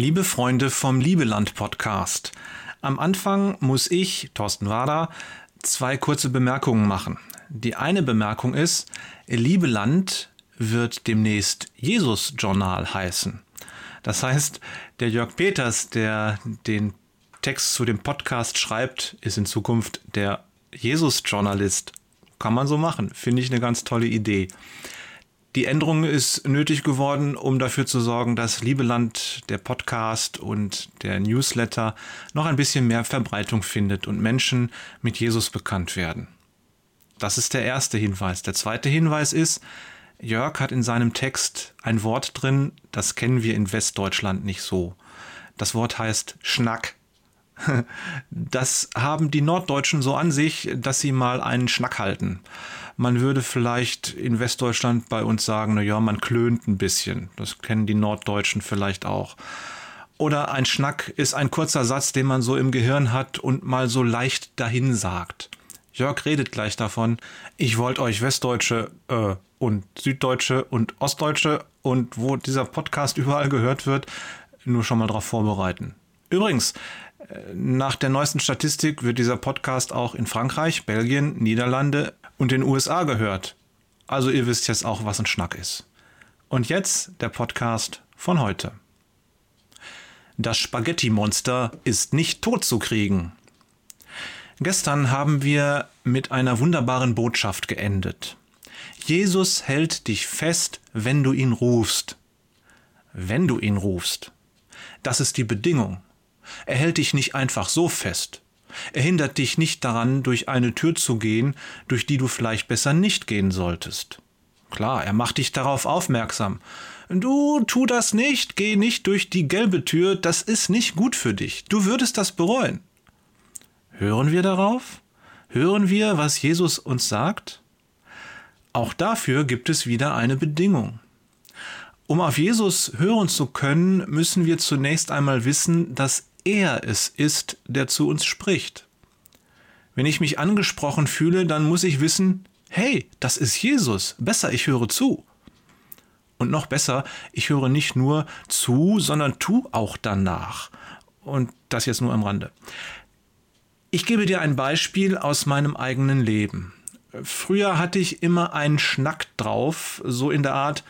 Liebe Freunde vom Liebeland Podcast. Am Anfang muss ich, Thorsten Wader, zwei kurze Bemerkungen machen. Die eine Bemerkung ist, Liebeland wird demnächst Jesus Journal heißen. Das heißt, der Jörg Peters, der den Text zu dem Podcast schreibt, ist in Zukunft der Jesus-Journalist. Kann man so machen. Finde ich eine ganz tolle Idee. Die Änderung ist nötig geworden, um dafür zu sorgen, dass Liebeland, der Podcast und der Newsletter noch ein bisschen mehr Verbreitung findet und Menschen mit Jesus bekannt werden. Das ist der erste Hinweis. Der zweite Hinweis ist, Jörg hat in seinem Text ein Wort drin, das kennen wir in Westdeutschland nicht so. Das Wort heißt Schnack. Das haben die Norddeutschen so an sich, dass sie mal einen Schnack halten. Man würde vielleicht in Westdeutschland bei uns sagen, na ja, man klönt ein bisschen. Das kennen die Norddeutschen vielleicht auch. Oder ein Schnack ist ein kurzer Satz, den man so im Gehirn hat und mal so leicht dahin sagt. Jörg redet gleich davon. Ich wollte euch Westdeutsche äh, und Süddeutsche und Ostdeutsche und wo dieser Podcast überall gehört wird, nur schon mal darauf vorbereiten. Übrigens, nach der neuesten Statistik wird dieser Podcast auch in Frankreich, Belgien, Niederlande und den USA gehört. Also ihr wisst jetzt auch, was ein Schnack ist. Und jetzt der Podcast von heute. Das Spaghetti-Monster ist nicht tot zu kriegen. Gestern haben wir mit einer wunderbaren Botschaft geendet. Jesus hält dich fest, wenn du ihn rufst. Wenn du ihn rufst. Das ist die Bedingung. Er hält dich nicht einfach so fest. Er hindert dich nicht daran, durch eine Tür zu gehen, durch die du vielleicht besser nicht gehen solltest. Klar, er macht dich darauf aufmerksam. Du tu das nicht, geh nicht durch die gelbe Tür, das ist nicht gut für dich. Du würdest das bereuen. Hören wir darauf? Hören wir, was Jesus uns sagt? Auch dafür gibt es wieder eine Bedingung. Um auf Jesus hören zu können, müssen wir zunächst einmal wissen, dass er es ist, der zu uns spricht. Wenn ich mich angesprochen fühle, dann muss ich wissen, hey, das ist Jesus, besser, ich höre zu. Und noch besser, ich höre nicht nur zu, sondern tu auch danach. Und das jetzt nur am Rande. Ich gebe dir ein Beispiel aus meinem eigenen Leben. Früher hatte ich immer einen Schnack drauf, so in der Art,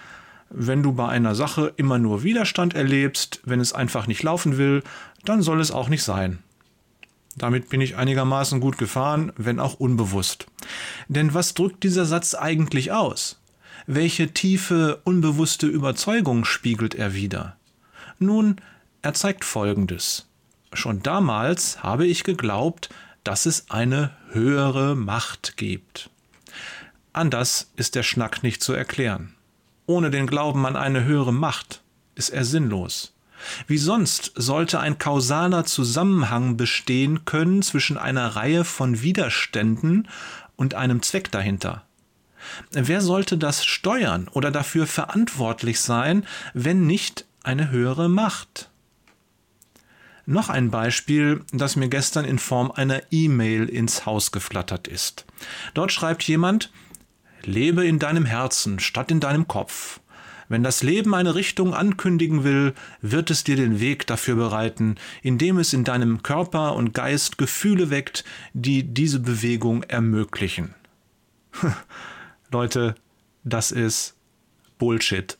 wenn du bei einer Sache immer nur Widerstand erlebst, wenn es einfach nicht laufen will, dann soll es auch nicht sein. Damit bin ich einigermaßen gut gefahren, wenn auch unbewusst. Denn was drückt dieser Satz eigentlich aus? Welche tiefe, unbewusste Überzeugung spiegelt er wider? Nun, er zeigt Folgendes. Schon damals habe ich geglaubt, dass es eine höhere Macht gibt. Anders ist der Schnack nicht zu erklären. Ohne den Glauben an eine höhere Macht ist er sinnlos. Wie sonst sollte ein kausaler Zusammenhang bestehen können zwischen einer Reihe von Widerständen und einem Zweck dahinter? Wer sollte das steuern oder dafür verantwortlich sein, wenn nicht eine höhere Macht? Noch ein Beispiel, das mir gestern in Form einer E-Mail ins Haus geflattert ist. Dort schreibt jemand, Lebe in deinem Herzen statt in deinem Kopf. Wenn das Leben eine Richtung ankündigen will, wird es dir den Weg dafür bereiten, indem es in deinem Körper und Geist Gefühle weckt, die diese Bewegung ermöglichen. Leute, das ist Bullshit.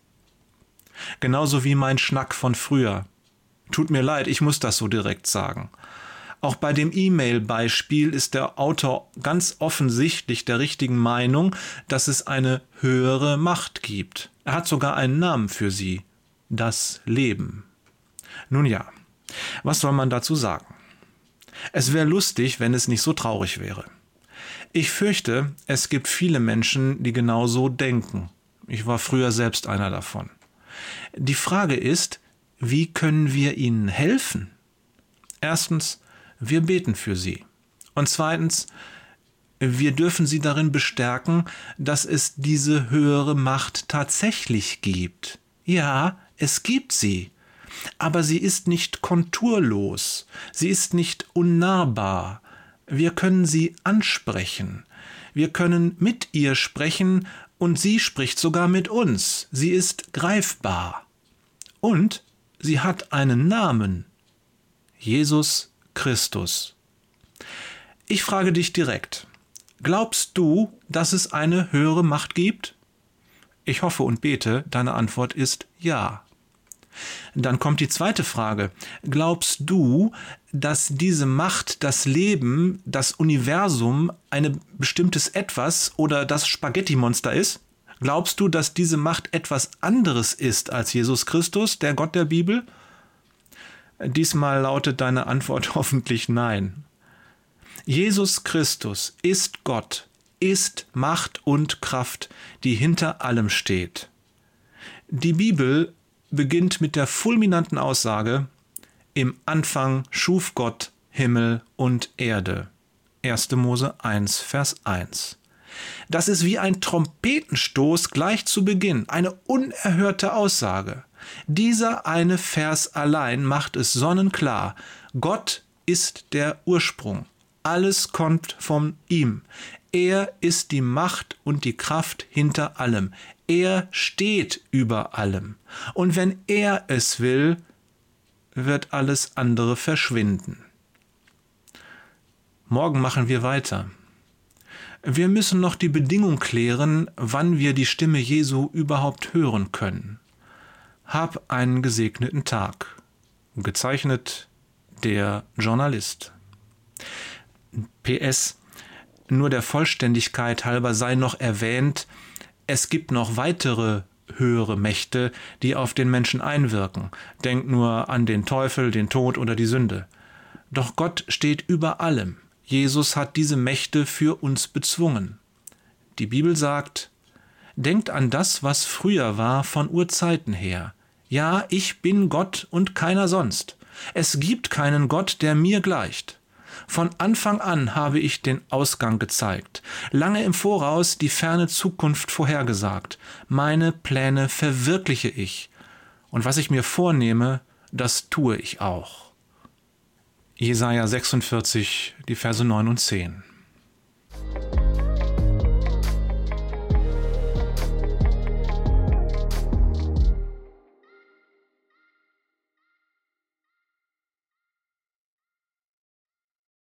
Genauso wie mein Schnack von früher. Tut mir leid, ich muss das so direkt sagen. Auch bei dem E-Mail-Beispiel ist der Autor ganz offensichtlich der richtigen Meinung, dass es eine höhere Macht gibt. Er hat sogar einen Namen für sie. Das Leben. Nun ja, was soll man dazu sagen? Es wäre lustig, wenn es nicht so traurig wäre. Ich fürchte, es gibt viele Menschen, die genau so denken. Ich war früher selbst einer davon. Die Frage ist, wie können wir ihnen helfen? Erstens, wir beten für sie. Und zweitens, wir dürfen sie darin bestärken, dass es diese höhere Macht tatsächlich gibt. Ja, es gibt sie. Aber sie ist nicht konturlos, sie ist nicht unnahbar. Wir können sie ansprechen. Wir können mit ihr sprechen und sie spricht sogar mit uns. Sie ist greifbar. Und sie hat einen Namen. Jesus Christus. Ich frage dich direkt, glaubst du, dass es eine höhere Macht gibt? Ich hoffe und bete, deine Antwort ist ja. Dann kommt die zweite Frage. Glaubst du, dass diese Macht das Leben, das Universum, ein bestimmtes Etwas oder das Spaghetti-Monster ist? Glaubst du, dass diese Macht etwas anderes ist als Jesus Christus, der Gott der Bibel? Diesmal lautet deine Antwort hoffentlich nein. Jesus Christus ist Gott, ist Macht und Kraft, die hinter allem steht. Die Bibel beginnt mit der fulminanten Aussage, im Anfang schuf Gott Himmel und Erde. 1. Mose 1, Vers 1. Das ist wie ein Trompetenstoß gleich zu Beginn, eine unerhörte Aussage. Dieser eine Vers allein macht es sonnenklar. Gott ist der Ursprung. Alles kommt von ihm. Er ist die Macht und die Kraft hinter allem. Er steht über allem. Und wenn er es will, wird alles andere verschwinden. Morgen machen wir weiter. Wir müssen noch die Bedingung klären, wann wir die Stimme Jesu überhaupt hören können. Hab einen gesegneten Tag. Gezeichnet der Journalist. PS. Nur der Vollständigkeit halber sei noch erwähnt, es gibt noch weitere höhere Mächte, die auf den Menschen einwirken. Denkt nur an den Teufel, den Tod oder die Sünde. Doch Gott steht über allem. Jesus hat diese Mächte für uns bezwungen. Die Bibel sagt, Denkt an das, was früher war von Urzeiten her. Ja, ich bin Gott und keiner sonst. Es gibt keinen Gott, der mir gleicht. Von Anfang an habe ich den Ausgang gezeigt, lange im Voraus die ferne Zukunft vorhergesagt. Meine Pläne verwirkliche ich. Und was ich mir vornehme, das tue ich auch. Jesaja 46, die Verse 9 und 10.